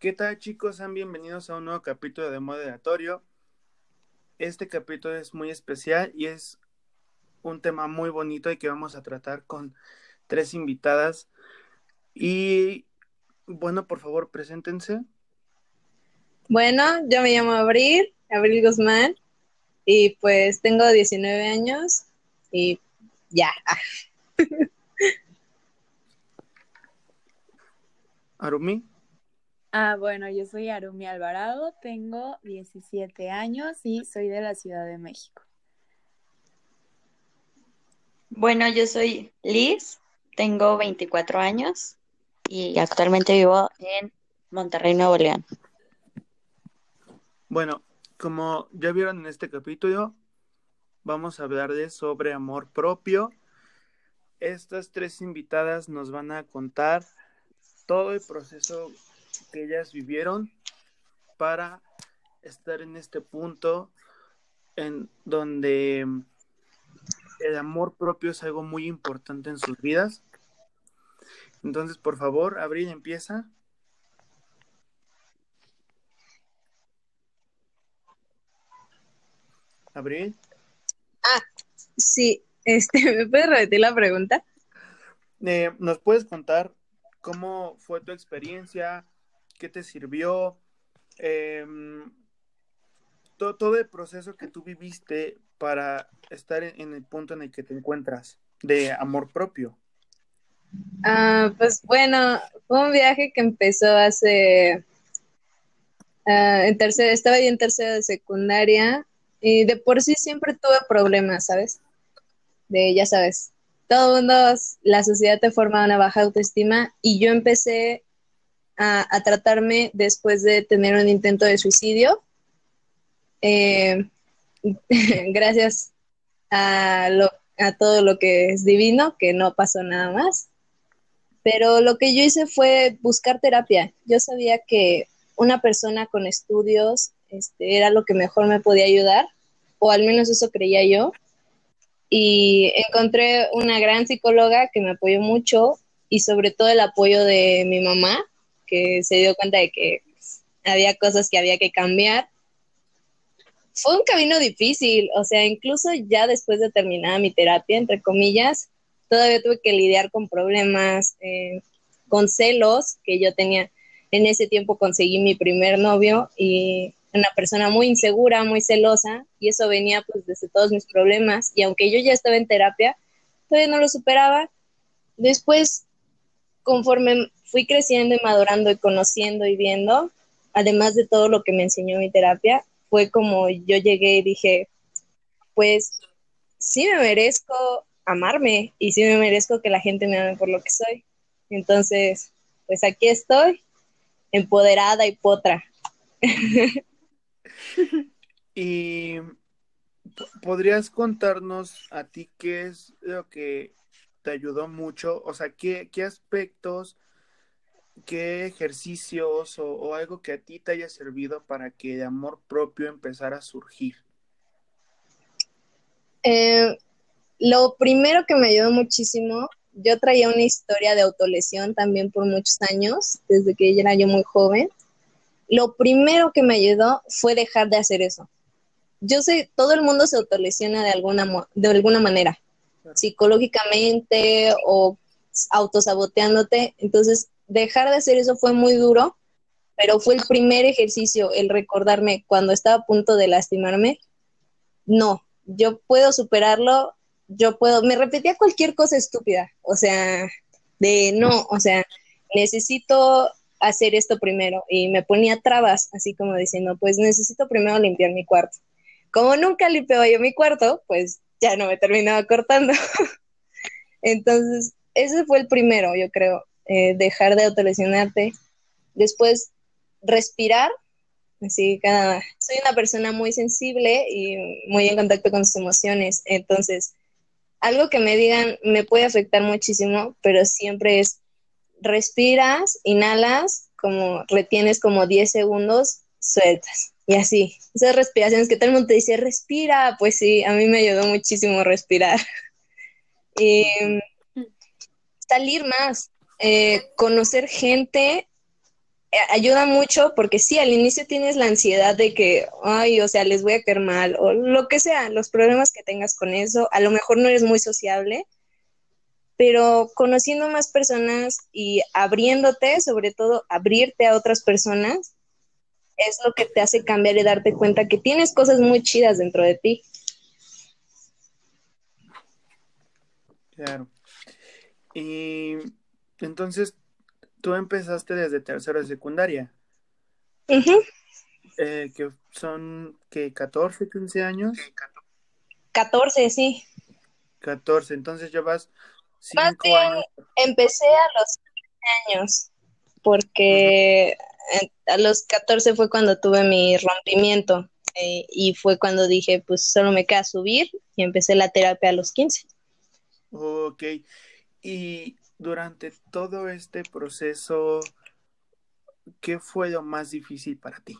¿Qué tal chicos? Sean bienvenidos a un nuevo capítulo de Moderatorio. Este capítulo es muy especial y es un tema muy bonito y que vamos a tratar con tres invitadas. Y bueno, por favor, preséntense. Bueno, yo me llamo Abril, Abril Guzmán, y pues tengo 19 años y ya. Arumi. Ah, bueno, yo soy Arumi Alvarado, tengo 17 años y soy de la Ciudad de México. Bueno, yo soy Liz, tengo 24 años y actualmente vivo en Monterrey, Nuevo León. Bueno, como ya vieron en este capítulo, vamos a hablar de sobre amor propio. Estas tres invitadas nos van a contar todo el proceso que ellas vivieron para estar en este punto en donde el amor propio es algo muy importante en sus vidas. Entonces, por favor, Abril, empieza. Abril. Ah, sí, este, ¿me puedes repetir la pregunta? Eh, ¿Nos puedes contar cómo fue tu experiencia? ¿Qué te sirvió? Em, todo, el proceso que tú viviste para estar en, el punto en el que te encuentras de amor propio. Ah, pues bueno, fue un viaje que empezó hace uh, en tercera, estaba ahí en tercera de secundaria y de por sí siempre tuve problemas, ¿sabes? De, ya sabes, todo mundo, la sociedad te forma una baja autoestima y yo empecé a, tratarme después de tener un intento de suicidio. Eh, gracias a, a todo lo que es divino, que no pasó nada más. Pero lo que yo hice fue buscar terapia. Yo sabía que una persona con estudios este, era lo que mejor me podía ayudar, o al menos eso creía yo. Y encontré una gran psicóloga que me apoyó mucho y sobre todo el apoyo de mi mamá, que se dio cuenta de que había cosas que había que cambiar. Fue un camino difícil, o sea, incluso ya después de terminar mi terapia, entre comillas, todavía tuve que lidiar con problemas, eh, con celos que yo tenía. En ese tiempo conseguí mi primer novio y una persona muy insegura, muy celosa, y eso venía pues desde todos mis problemas. Y aunque yo ya estaba en terapia, todavía no lo superaba. Después, conforme fui creciendo y madurando y conociendo y viendo, además de todo lo que me enseñó mi terapia, fue como yo llegué y dije, pues sí me merezco amarme y sí me merezco que la gente me ame por lo que soy. Entonces, pues aquí estoy, empoderada y potra. y podrías contarnos a ti qué es lo que te ayudó mucho, o sea, qué, qué aspectos qué ejercicios o, algo que a ti te haya servido para que el amor propio empezara a surgir? Eh, lo primero que me ayudó muchísimo, yo traía una historia de autolesión también por muchos años, desde que era yo muy joven. Lo primero que me ayudó fue dejar de hacer eso. Yo sé, todo el mundo se autolesiona de alguna, de alguna manera, psicológicamente o autosaboteándote. Entonces, dejar de hacer eso fue muy duro, pero fue el primer ejercicio, el recordarme cuando estaba a punto de lastimarme, no, yo puedo superarlo, yo puedo, me repetía cualquier cosa estúpida, o sea, de no, o sea, necesito hacer esto primero y me ponía trabas, así como diciendo, pues necesito primero limpiar mi cuarto. Como nunca limpiaba yo mi cuarto, pues ya no me terminaba cortando. Entonces, ese fue el primero, yo creo, eh, dejar de autolesionarte, después respirar, así cada, soy una persona muy sensible y muy en contacto con sus emociones, entonces algo que me digan me puede afectar muchísimo, pero siempre es respiras, inhalas, como retienes como 10 segundos, sueltas. Y así, esas respiraciones que todo el mundo te dice, respira, pues sí, a mí me ayudó muchísimo respirar. Y salir más, eh, conocer gente eh, ayuda mucho porque sí, al inicio tienes la ansiedad de que, ay, o sea, les voy a caer mal o lo que sea, los problemas que tengas con eso, a lo mejor no eres muy sociable, pero conociendo más personas y abriéndote, sobre todo abrirte a otras personas, es lo que te hace cambiar y darte cuenta que tienes cosas muy chidas dentro de ti. Claro. Y entonces, tú empezaste desde tercero de secundaria. Eh, que son, que 14, 15 años. 14, sí. 14, entonces llevas 5 años. Empecé a los 15 años, porque a los 14 fue cuando tuve mi rompimiento eh, y fue cuando dije, pues solo me queda subir y empecé la terapia a los 15. Ok, y durante todo este proceso, ¿qué fue lo más difícil para ti?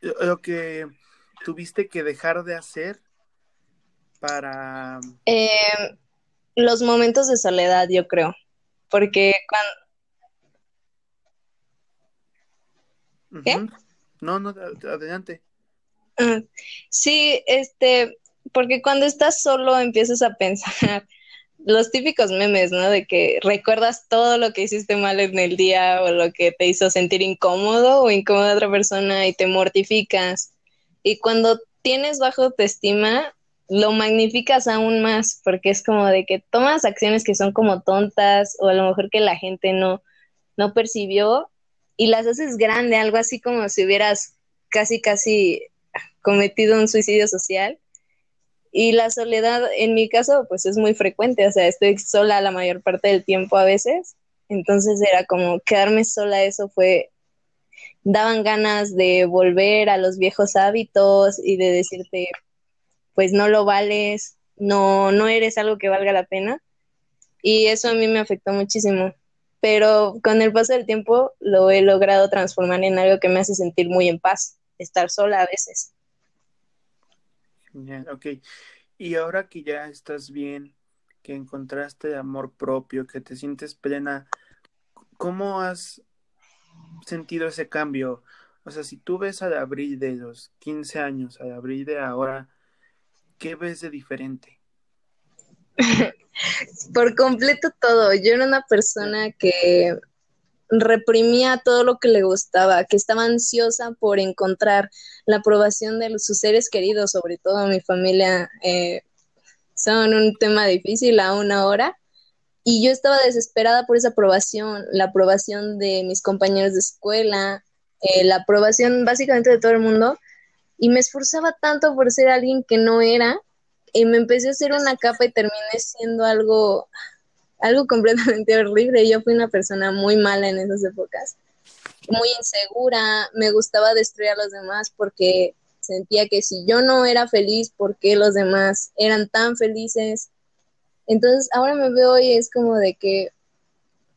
Lo que tuviste que dejar de hacer para... Eh, los momentos de soledad, yo creo porque cuando... ¿Qué? No, no, adelante. Ah, sí, este, porque cuando estás solo empiezas a pensar los típicos memes, ¿no? De que recuerdas todo lo que hiciste mal en el día o lo que te hizo sentir incómodo o incómoda a otra persona y te mortificas. Y cuando tienes bajo autoestima, lo magnificas aún más porque es como de que tomas acciones que son como tontas o a lo mejor que la gente no, no percibió y las haces grande, algo así como si hubieras casi, casi cometido un suicidio social. Y la soledad, en mi caso, pues es muy frecuente, o sea, estoy sola la mayor parte del tiempo a veces, entonces era como quedarme sola, eso fue, daban ganas de volver a los viejos hábitos y de decirte, pues no lo vales, no, no eres algo que valga la pena. Y eso a mí me afectó muchísimo. Pero con el paso del tiempo lo he logrado transformar en algo que me hace sentir muy en paz, estar sola a veces. Genial, ok. Y ahora que ya estás bien, que encontraste amor propio, que te sientes plena, ¿cómo has sentido ese cambio? O sea, si tú ves al abril de los 15 años, al abril de ahora, ¿qué ves de diferente? Por completo todo. Yo era una persona que reprimía todo lo que le gustaba, que estaba ansiosa por encontrar la aprobación de sus seres queridos, sobre todo mi familia. Eh, son un tema difícil aún ahora. Y yo estaba desesperada por esa aprobación, la aprobación de mis compañeros de escuela, eh, la aprobación básicamente de todo el mundo y me esforzaba tanto por ser alguien que no era y me empecé a hacer una capa y terminé siendo algo algo completamente horrible. Yo fui una persona muy mala en esas épocas, muy insegura, me gustaba destruir a los demás porque sentía que si yo no era feliz, ¿por qué los demás eran tan felices? Entonces ahora me veo y es como de que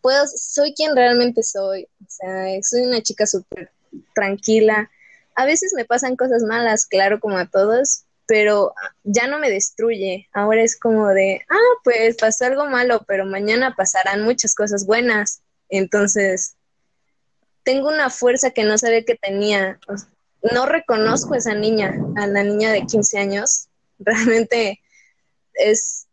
puedo, soy quien realmente soy, o sea, soy una chica súper tranquila, a veces me pasan cosas malas, claro, como a todos, pero ya no me destruye. Ahora es como de, ah, pues pasó algo malo, pero mañana pasarán muchas cosas buenas. Entonces, tengo una fuerza que no sabía que tenía. No reconozco a esa niña, a la niña de 15 años. Realmente es,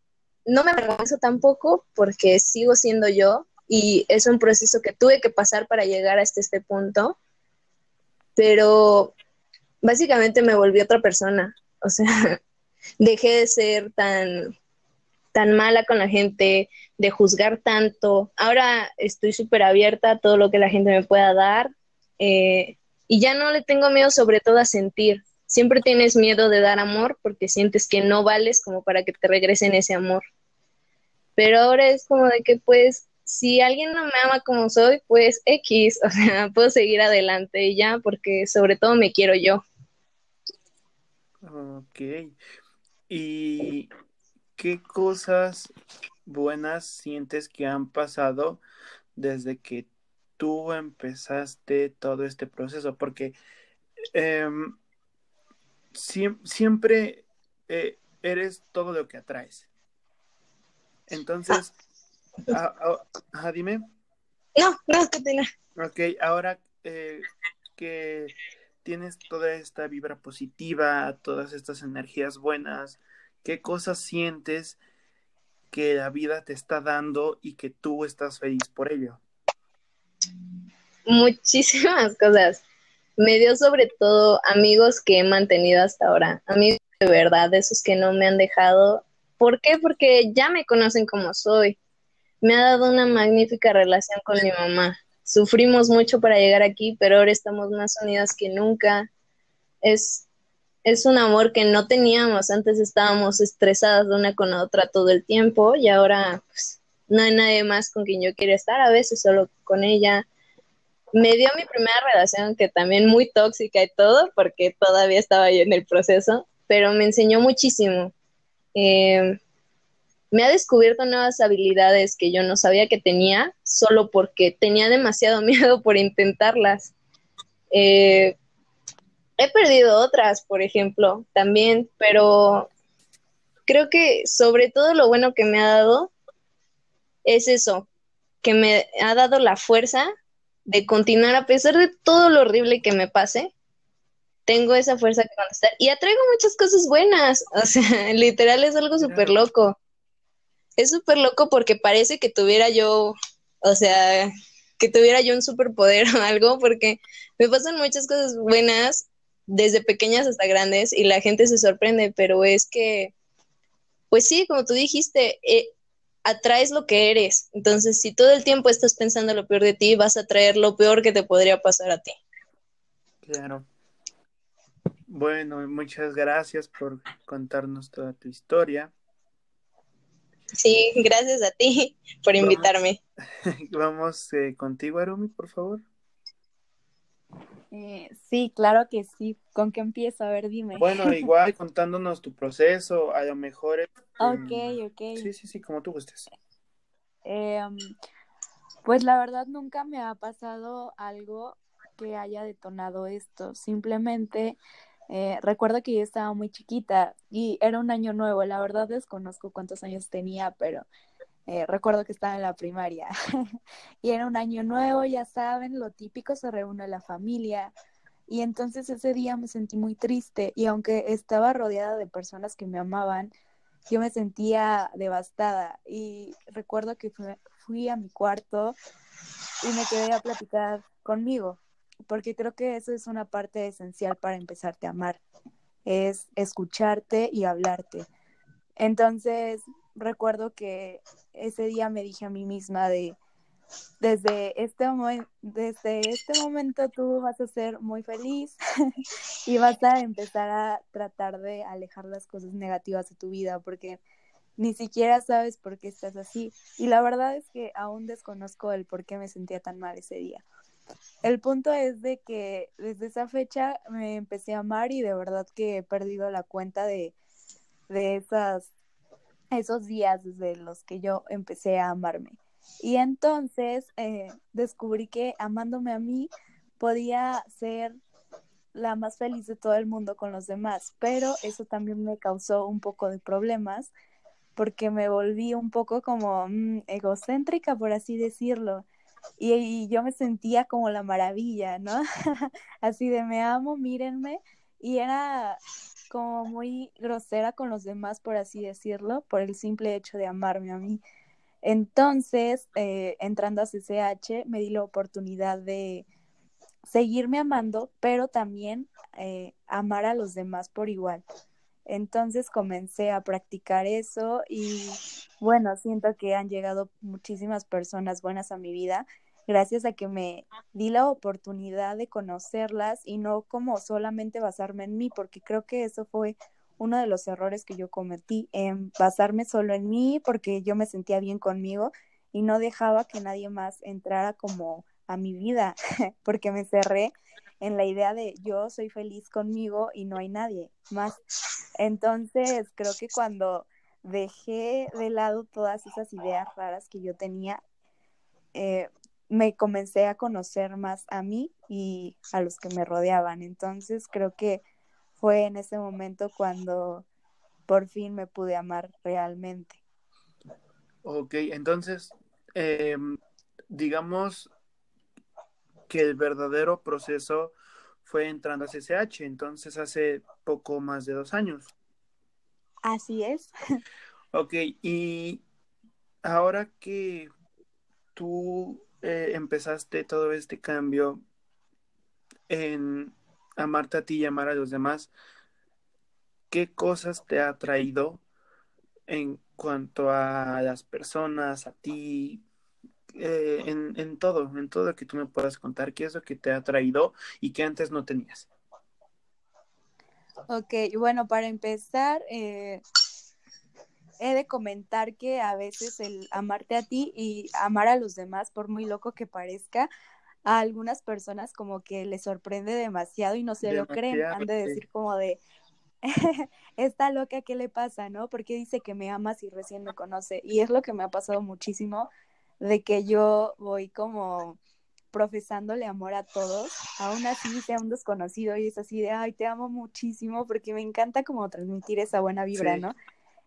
no me avergüenzo tampoco porque sigo siendo yo y es un proceso que tuve que pasar para llegar hasta este punto pero básicamente me volví otra persona. O sea, dejé de ser tan, tan mala con la gente, de juzgar tanto. Ahora estoy súper abierta a todo lo que la gente me pueda dar eh, y ya no le tengo miedo sobre todo a sentir. Siempre tienes miedo de dar amor porque sientes que no vales como para que te regresen ese amor. Pero ahora es como de que pues si alguien no me ama como soy, pues X, o sea, puedo seguir adelante y ya, porque sobre todo me quiero yo. Ok. ¿Y qué cosas buenas sientes que han pasado desde que tú empezaste todo este proceso? Porque em, siempre eh, eres todo lo que atraes. Entonces, ah, dime. No, no, continúa. Ok, ahora eh, que tienes toda esta vibra positiva, todas estas energías buenas, ¿qué cosas sientes que la vida te está dando y que tú estás feliz por ello? Muchísimas cosas. Me dio sobre todo amigos que he mantenido hasta ahora, amigos de verdad, esos que no me han dejado. ¿Por qué? Porque ya me conocen como soy. Me ha dado una magnífica relación con mi mamá. Sufrimos mucho para llegar aquí, pero ahora estamos más unidas que nunca. Es, es un amor que no teníamos. Antes estábamos estresadas de una con la otra todo el tiempo y ahora pues, no hay nadie más con quien yo quiera estar, a veces solo con ella. Me dio mi primera relación, que también muy tóxica y todo, porque todavía estaba yo en el proceso, pero me enseñó muchísimo. Eh, me ha descubierto nuevas habilidades que yo no sabía que tenía, solo porque tenía demasiado miedo por intentarlas. Eh, he perdido otras, por ejemplo, también, pero creo que sobre todo lo bueno que me ha dado es eso, que me ha dado la fuerza de continuar a pesar de todo lo horrible que me pase. Tengo esa fuerza que contestar y atraigo muchas cosas buenas. O sea, literal es algo súper loco es súper loco porque parece que tuviera yo, o sea, que tuviera yo un superpoder o algo, porque me pasan muchas cosas buenas, desde pequeñas hasta grandes, y la gente se sorprende, pero es que, pues sí, como tú dijiste, eh, atraes lo que eres. Entonces, si todo el tiempo estás pensando lo peor de ti, vas a atraer lo peor que te podría pasar a ti. Claro. Bueno, muchas gracias por contarnos toda tu historia. Sí, gracias a ti por invitarme. Vamos, eh, contigo, Arumi, por favor. Eh, sí, claro que sí. ¿Con qué empiezo? A ver, dime. Bueno, igual contándonos tu proceso, a lo mejor. Este, ok, ok. Sí, sí, sí, como tú gustes. Em, pues la verdad nunca me ha pasado algo que haya detonado esto. Simplemente eh, recuerdo que yo estaba muy chiquita y era un año nuevo. La verdad desconozco cuántos años tenía, pero eh, recuerdo que estaba en la primaria. y era un año nuevo, ya saben, lo típico, se reúne la familia. Y entonces ese día me sentí muy triste y aunque estaba rodeada de personas que me amaban, yo me sentía devastada. Y recuerdo que fui a mi cuarto y me quedé a platicar conmigo porque creo que eso es una parte esencial para empezarte a amar, es escucharte y hablarte. Entonces, recuerdo que ese día me dije a mí misma de, desde este, desde este momento tú vas a ser muy feliz y vas a empezar a tratar de alejar las cosas negativas de tu vida porque ni siquiera sabes por qué estás así. Y la verdad es que aún desconozco el por qué me sentía tan mal ese día. El punto es de que desde esa fecha me empecé a amar y de verdad que he perdido la cuenta de, de esas, esos días desde los que yo empecé a amarme. Y entonces eh, descubrí que amándome a mí podía ser la más feliz de todo el mundo con los demás, pero eso también me causó un poco de problemas porque me volví un poco como mm, egocéntrica, por así decirlo y, yo me sentía como la maravilla, ¿no? Así de me amo, mírenme, y era como muy grosera con los demás, por así decirlo, por el simple hecho de amarme a mí. Entonces, eh, entrando a CCH, me di la oportunidad de seguirme amando, pero también eh, amar a los demás por igual. Entonces comencé a practicar eso y bueno, siento que han llegado muchísimas personas buenas a mi vida gracias a que me di la oportunidad de conocerlas y no como solamente basarme en mí, porque creo que eso fue uno de los errores que yo cometí, en basarme solo en mí porque yo me sentía bien conmigo y no dejaba que nadie más entrara como a mi vida, porque me cerré en la idea de yo soy feliz conmigo y no hay nadie más. Entonces, creo que cuando dejé de lado todas esas ideas raras que yo tenía, eh, me comencé a conocer más a mí y a los que me rodeaban. Entonces, creo que fue en ese momento cuando por fin me pude amar realmente. Ok, entonces em, digamos que el verdadero proceso fue entrando a CCH, entonces hace poco más de dos años. Así es. Ok, y ahora que tú eh, empezaste todo este cambio en amarte a ti y amar a los demás, ¿qué cosas te ha traído en cuanto a las personas, a ti, eh, en, en, todo, en todo lo que tú me puedas contar, qué es lo que te ha traído y que antes no tenías. Ok, bueno, para empezar, eh, he de comentar que a veces el amarte a ti y amar a los demás, por muy loco que parezca, a algunas personas como que les sorprende demasiado y no se lo creen, han de decir como de, está loca, ¿qué le pasa, no? Porque dice que me amas y recién me conoce. Y es lo que me ha pasado muchísimo, de que yo voy como profesándole amor a todos, aún así sea un desconocido y es así de, ay, te amo muchísimo porque me encanta como transmitir esa buena vibra, ¿no?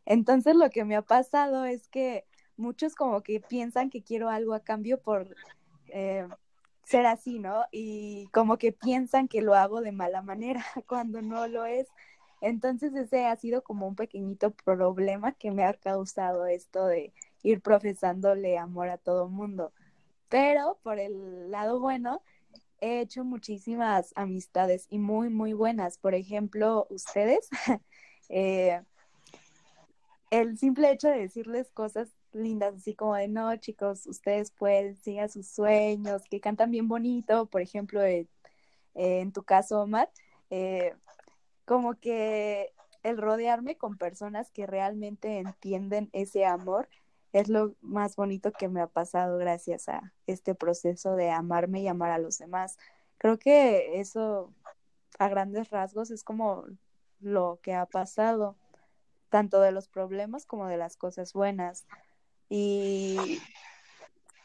Entonces lo que me ha pasado es que muchos como que piensan que quiero algo a cambio por eh, ser así, ¿no? Y como que piensan que lo hago de mala manera cuando no lo es. Entonces ese ha sido como un pequeñito problema que me ha causado esto de ir profesándole amor a todo mundo. Pero por el lado bueno, he hecho muchísimas amistades y muy, muy buenas. Por ejemplo, ustedes, eh, el simple hecho de decirles cosas lindas, así como de, no, chicos, ustedes pueden, sigan sus sueños, que cantan bien bonito, por ejemplo, eh, en tu caso, Omar, eh, como que el rodearme con personas que realmente entienden ese amor es lo más bonito que me ha pasado gracias a este proceso de amarme y amar a los demás. Creo que eso a grandes rasgos es como lo que ha pasado tanto de los problemas como de las cosas buenas. Y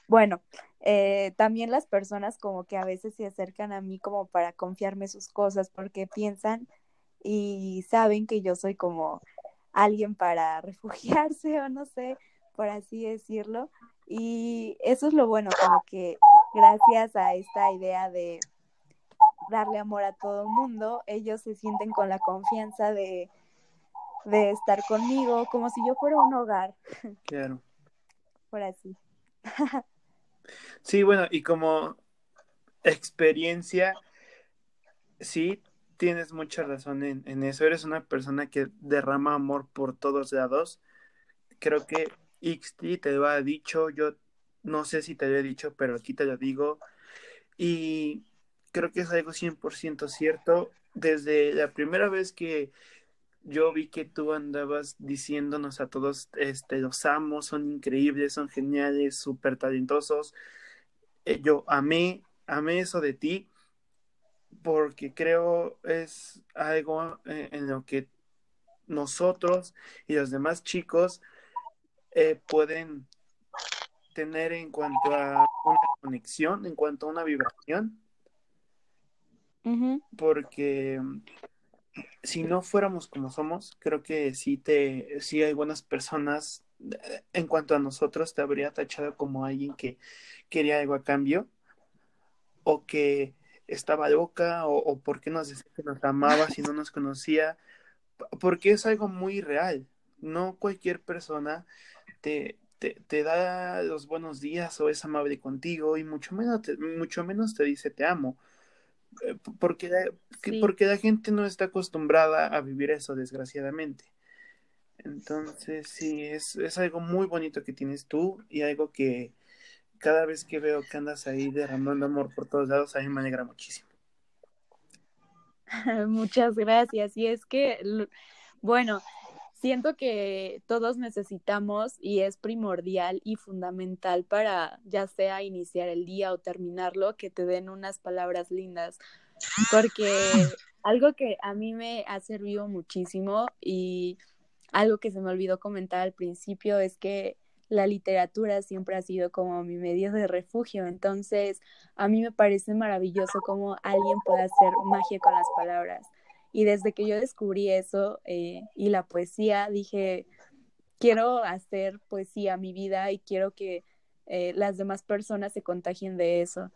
bueno, eh, también las personas como que a veces se acercan a mí como para confiarme sus cosas porque piensan y saben que yo soy como alguien para refugiarse o no sé, por así decirlo. Y eso es lo bueno, como que gracias a esta idea de darle amor a todo el mundo, ellos se sienten con la confianza de de estar conmigo, como si yo fuera un hogar. Claro. Por así. sí, bueno, y como experiencia, sí, tienes mucha razón en, en, eso. Eres una persona que derrama amor por todos lados. Creo que Ixti te lo ha dicho, yo no sé si te lo he dicho, pero aquí te lo digo. Y creo que es algo 100% cierto. Desde la primera vez que yo vi que tú andabas diciéndonos a todos, este, los amo, son increíbles, son geniales, súper talentosos. Eh, yo amé, amé eso de ti, porque creo es algo eh, en lo que nosotros y los demás chicos eh, pueden tener en cuanto a una conexión, en cuanto a una vibración. Porque si no fuéramos como somos, creo que sí te, sí hay buenas personas, eh, en cuanto a nosotros, te habría tachado como alguien que quería algo a cambio, o que estaba loca, o, o porque nos decía que nos amaba si no nos conocía, porque es algo muy real. No cualquier persona te, te, te, da los buenos días o es amable contigo y mucho menos te, mucho menos te dice te amo. Eh, porque la, sí. porque la gente no está acostumbrada a vivir eso, desgraciadamente. Entonces, sí, es, es algo muy bonito que tienes tú y algo que cada vez que veo que andas ahí derramando amor por todos lados, a mí me alegra muchísimo. Muchas gracias. Y es que, bueno, siento que todos necesitamos y es primordial y fundamental para ya sea iniciar el día o terminarlo, que te den unas palabras lindas, porque algo que a mí me ha servido muchísimo y algo que se me olvidó comentar al principio es que la literatura siempre ha sido como mi medio de refugio, entonces a mí me parece maravilloso cómo alguien puede hacer magia con las palabras y desde que yo descubrí eso eh, y la poesía, dije, quiero hacer poesía a mi vida y quiero que eh, las demás personas se contagien de eso.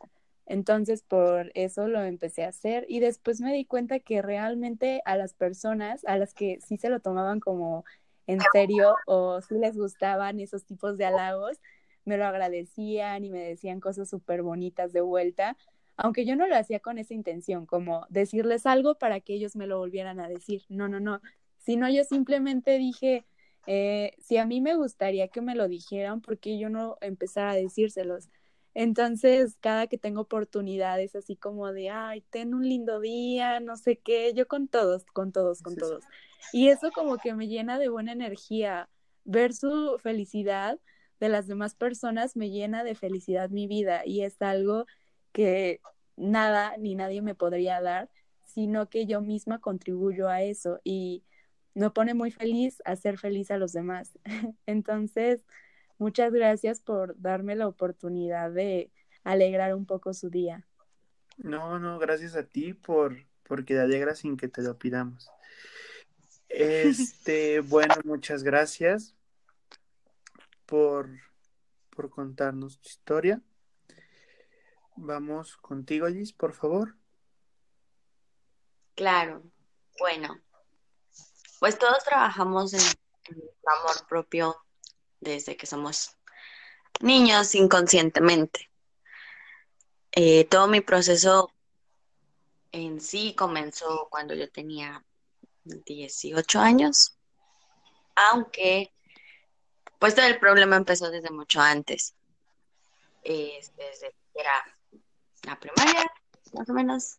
Entonces, por eso lo empecé a hacer y después me di cuenta que realmente a las personas, a las que sí se lo tomaban como en serio o sí les gustaban esos tipos de halagos, me lo agradecían y me decían cosas súper bonitas de vuelta, aunque yo no lo hacía con esa intención, como decirles algo para que ellos me lo volvieran a decir. No, no, no, sino yo simplemente dije, eh, si a mí me gustaría que me lo dijeran, ¿por qué yo no empezara a decírselos? Entonces, cada que tengo oportunidades así como de, ay, ten un lindo día, no sé qué, yo con todos, con todos, con todos. Y eso como que me llena de buena energía. Ver su felicidad de las demás personas me llena de felicidad mi vida y es algo que nada ni nadie me podría dar, sino que yo misma contribuyo a eso y me pone muy feliz hacer feliz a los demás. Entonces, Muchas gracias por darme la oportunidad de alegrar un poco su día. No, no, gracias a ti por porque te alegras sin que te lo pidamos. Este, bueno, muchas gracias por, por contarnos tu historia. Vamos contigo, Liz, por favor. Claro, bueno, pues todos trabajamos en, en amor propio desde que somos niños inconscientemente. Eh, todo mi proceso en sí comenzó cuando yo tenía 18 años, aunque pues todo el problema empezó desde mucho antes, desde que era la primaria, más o menos.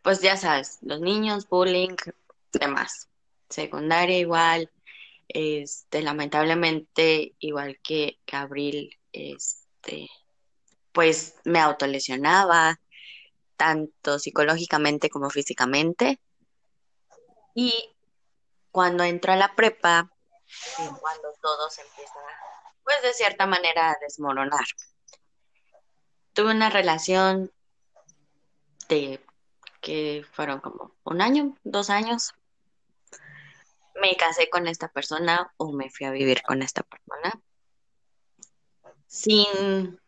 Pues ya sabes, los niños, bullying, demás. Secundaria igual, este, lamentablemente, igual que, Gabriel, este, pues me autolesionaba, tanto psicológicamente como físicamente. Y cuando entro a la prepa, cuando todo se empieza, pues de cierta manera, a desmoronar. Tuve una relación de que fueron como un año, dos años, me casé con esta persona o me fui a vivir con esta persona. Sin,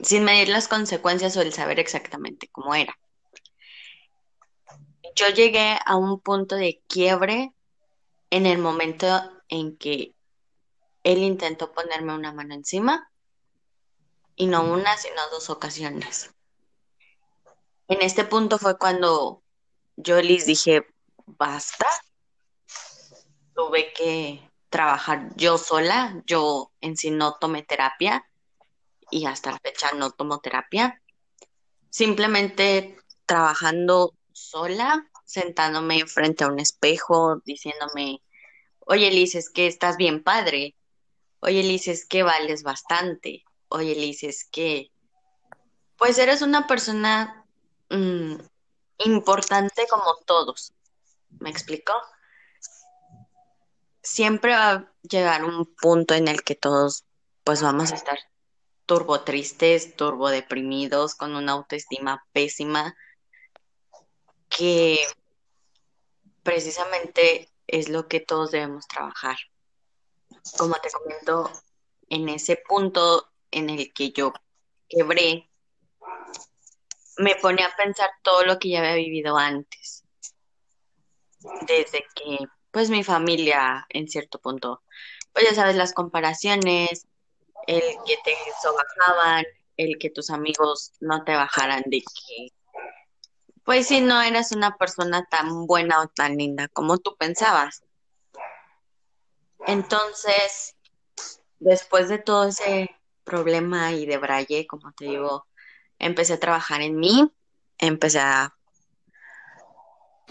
sin medir las consecuencias o el saber exactamente cómo era. Yo llegué a un punto de quiebre en el momento en que él intentó ponerme una mano encima y no una, sino dos ocasiones. En este punto fue cuando yo les dije, basta, tuve que trabajar yo sola, yo en sí no tomé terapia y hasta la fecha no tomo terapia. Simplemente trabajando sola, sentándome frente a un espejo, diciéndome, oye Liz, es que estás bien padre. Oye Liz, es que vales bastante. Oye Liz, es que, pues eres una persona mm, importante como todos. ¿Me explicó? siempre va a llegar un punto en el que todos pues vamos a estar turbo tristes, turbo deprimidos, con una autoestima pésima, que precisamente es lo que todos debemos trabajar. Como te comento, en ese punto en el que yo quebré, me pone a pensar todo lo que ya había vivido antes. Desde que pues mi familia en cierto punto. Pues ya sabes, las comparaciones, el que te sobajaban, el que tus amigos no te bajaran de que, pues si no eras una persona tan buena o tan linda como tú pensabas. Entonces, después de todo ese problema y de braille, como te digo, empecé a trabajar en mí, empecé a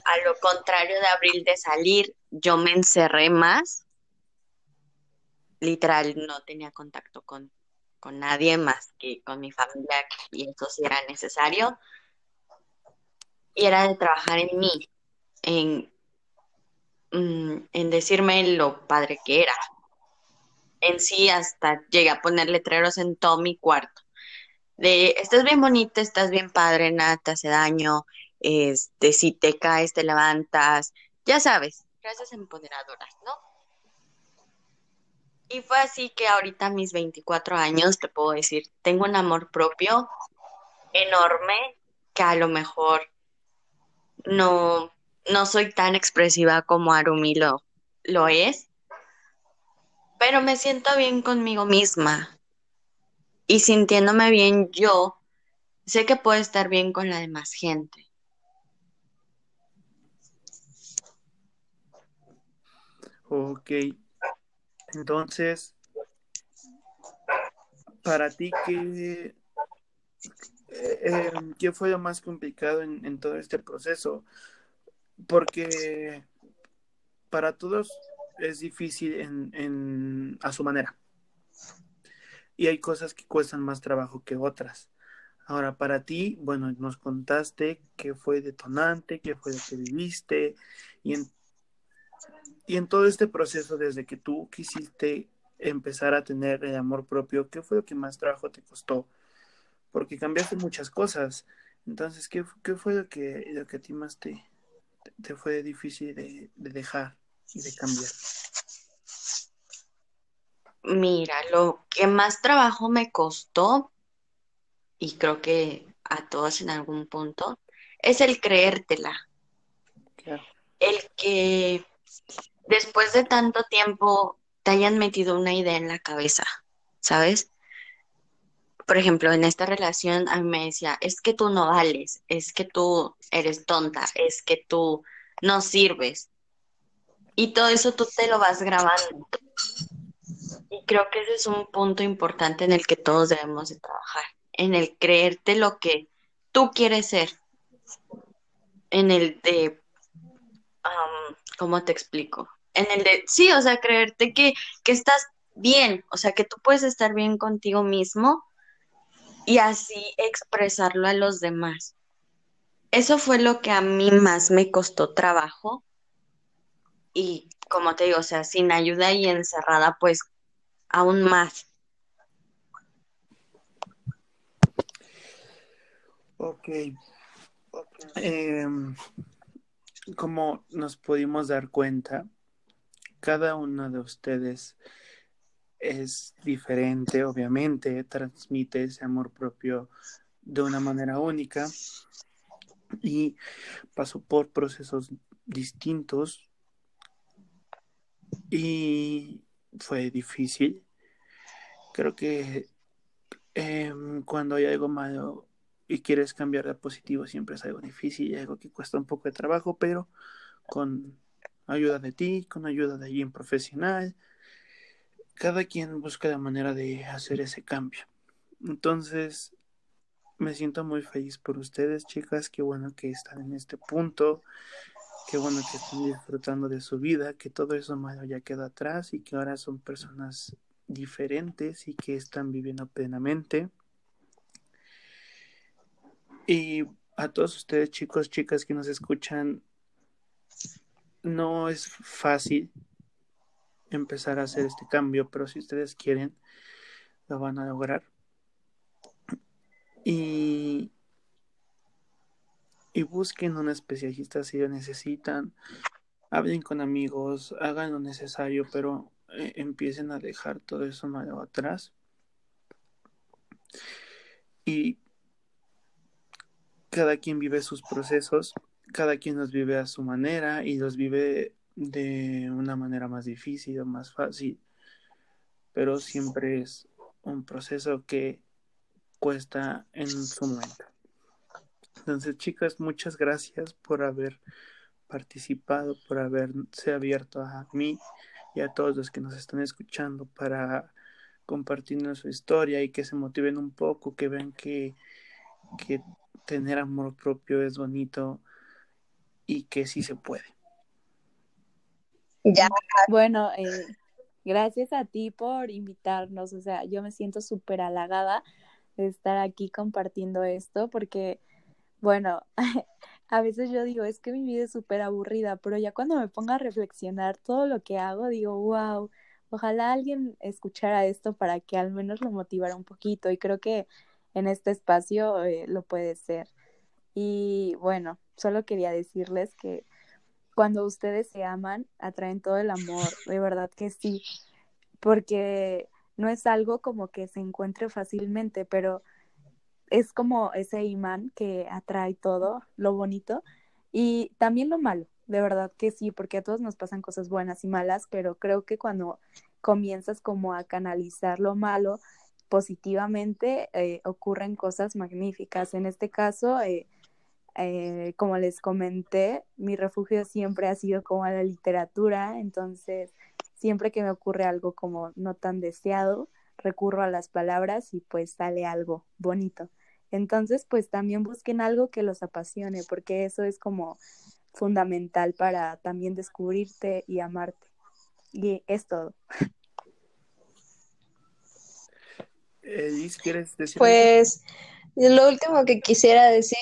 a lo contrario de Abril de salir, yo me encerré más. Literal, no tenía contacto con, nadie más que con mi familia y eso sí era necesario. Y era de trabajar en mí, en, mm, en decirme lo padre que era. En sí, hasta llegué a poner letreros en todo mi cuarto. De, estás bien bonita, estás bien padre, nada te hace daño, este, si te caes, te levantas, ya sabes, frases empoderadoras, ¿no? Y fue así que ahorita mis 24 años te puedo decir, tengo un amor propio enorme que a lo mejor no, no soy tan expresiva como Arumi lo, lo es, pero me siento bien conmigo misma y sintiéndome bien yo, sé que puedo estar bien con la demás gente. Ok. Entonces, para ti, ¿qué, eh, ¿qué fue lo más complicado en todo este proceso? Porque para todos es difícil en, en, a su manera. Y hay cosas que cuestan más trabajo que otras. Ahora, para ti, bueno, nos contaste que fue detonante, que fue lo que viviste, y en, y en todo este proceso, desde que tú quisiste empezar a tener el amor propio, ¿qué fue lo que más trabajo te costó? Porque cambiaste muchas cosas. Entonces, ¿qué, qué fue lo que, lo que a ti más te, te fue difícil de dejar y de cambiar? Mira, lo que más trabajo me costó, y creo que a todos en algún punto, es el creértela. Claro. El que después de tanto tiempo te hayan metido una idea en la cabeza, ¿sabes? Por ejemplo, en esta relación a mí me decía, es que tú no vales, es que tú eres tonta, es que tú no sirves. Y todo eso tú te lo vas grabando. Y creo que ese es un punto importante en el que todos debemos de trabajar, en el creerte lo que tú quieres ser, en el de, um, ¿cómo te explico? En el de, sí, o sea, creerte que, que estás bien, o sea, que tú puedes estar bien contigo mismo y así expresarlo a los demás. Eso fue lo que a mí más me costó trabajo y como te digo, o sea, sin ayuda y encerrada, pues aún más. Ok. Eh, como nos pudimos dar cuenta, cada uno de ustedes es diferente, obviamente, transmite ese amor propio de una manera única y pasó por procesos distintos y fue difícil. Creo que eh, cuando hay algo malo y quieres cambiar de positivo siempre es algo difícil y algo que cuesta un poco de trabajo, pero con ayuda de ti, con ayuda de alguien profesional, cada quien busca la manera de hacer ese cambio. Entonces, me siento muy feliz por ustedes, chicas. Qué bueno que están en este punto. Qué bueno que están disfrutando de su vida, que todo eso malo ya queda atrás y que ahora son personas diferentes y que están viviendo plenamente. Y a todos ustedes, chicos, chicas que nos escuchan, no es fácil empezar a hacer este cambio, pero si ustedes quieren, lo van a lograr. Y, y busquen un especialista si lo necesitan. Hablen con amigos, hagan lo necesario, pero eh, empiecen a dejar todo eso malo atrás. Y cada quien vive sus procesos, cada quien los vive a su manera y los vive de una manera más difícil o más fácil, pero siempre es un proceso que cuesta en su momento. Entonces, chicas, muchas gracias por haber participado, por haberse abierto a mí y a todos los que nos están escuchando para compartirnos su historia y que se motiven un poco, que vean que, que tener amor propio es bonito y que sí se puede. Ya. Bueno, eh, gracias a ti por invitarnos. O sea, yo me siento súper halagada de estar aquí compartiendo esto porque, bueno, a veces yo digo, es que mi vida es súper aburrida, pero ya cuando me pongo a reflexionar todo lo que hago, digo, wow, ojalá alguien escuchara esto para que al menos lo motivara un poquito y creo que en este espacio eh, lo puede ser. Y bueno, solo quería decirles que cuando ustedes se aman, atraen todo el amor, de verdad que sí. porque no es algo como que se encuentre fácilmente, pero es como ese imán que atrae todo lo bonito y también lo malo, de verdad que sí, porque a todos nos pasan cosas buenas y malas, pero creo que cuando comienzas como a canalizar lo malo positivamente, eh, ocurren cosas magníficas. En este caso, eh, eh, como les comenté, mi refugio siempre ha sido como la literatura, entonces siempre que me ocurre algo como no tan deseado, recurro a las palabras y pues sale algo bonito. Entonces, pues también busquen algo que los apasione, porque eso es como fundamental para también descubrirte y amarte. Y es todo. Eh, ¿quieres decir? Pues lo último que quisiera decir.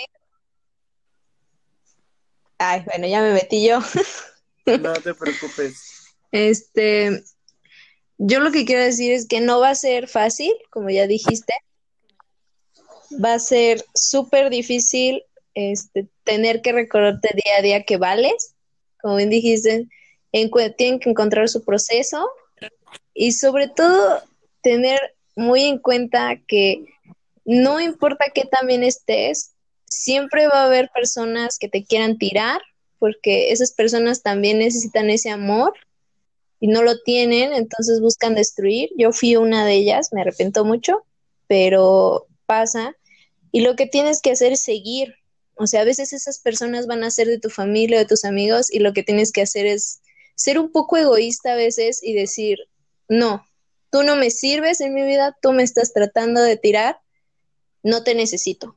Ay, bueno, ya me metí yo. no te preocupes. Este, yo lo que quiero decir es que no va a ser fácil, como ya dijiste. Va a ser súper difícil este, tener que recordarte día a día que vales. Como bien dijiste, tienen que encontrar su proceso y sobre todo tener muy en cuenta que no importa qué también estés, siempre va a haber personas que te quieran tirar, porque esas personas también necesitan ese amor y no lo tienen, entonces buscan destruir. Yo fui una de ellas, me arrepiento mucho, pero pasa. Y lo que tienes que hacer es seguir. O sea, a veces esas personas van a ser de tu familia o de tus amigos y lo que tienes que hacer es ser un poco egoísta a veces y decir, no, tú no me sirves en mi vida, tú me estás tratando de tirar, no te necesito.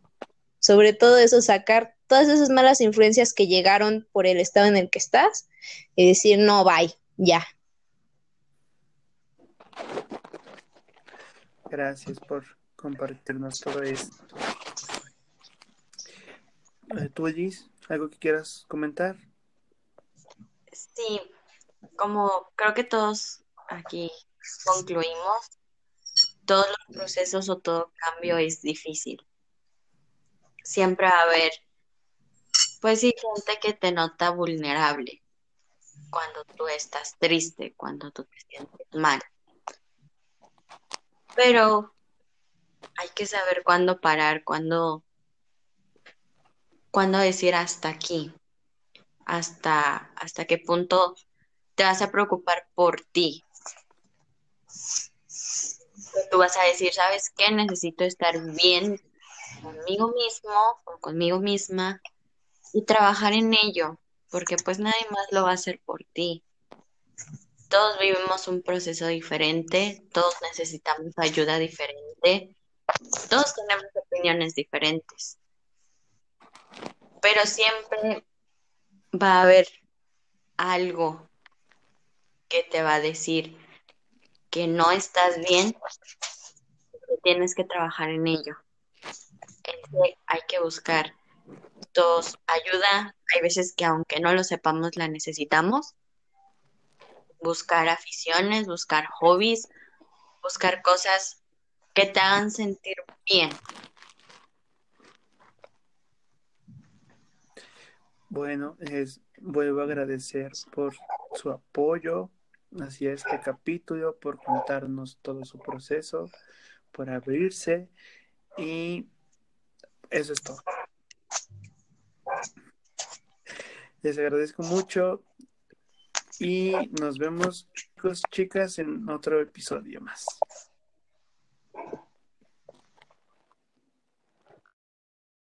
Sobre todo eso, sacar todas esas malas influencias que llegaron por el estado en el que estás y decir, no, bye, ya. Gracias por compartirnos todo esto. Eh, ¿Tú, Gis, algo que quieras comentar? Sí, como creo que todos aquí concluimos, todos los procesos o todo cambio es difícil. Siempre va a haber, pues sí, gente que te nota vulnerable cuando tú estás triste, cuando tú te sientes mal. Pero hay que saber cuándo parar, cuándo, cuándo decir hasta aquí, hasta, hasta qué punto te vas a preocupar por ti, tú vas a decir, ¿sabes qué? Necesito estar bien conmigo mismo o conmigo misma y trabajar en ello, porque pues nadie más lo va a hacer por ti. Todos vivimos un proceso diferente, todos necesitamos ayuda diferente, todos tenemos opiniones diferentes, pero siempre va a haber algo que te va a decir, que no estás bien, tienes que trabajar en ello. hay que buscar todos ayuda. Hay veces que aunque no lo sepamos, la necesitamos. Buscar aficiones, buscar hobbies, buscar cosas que te hagan sentir bien. Bueno, es, vuelvo a agradecer por su apoyo, hacia este capítulo, por contarnos todo su proceso, por abrirse y eso es todo. Les agradezco mucho y nos vemos chicos, chicas en otro episodio más.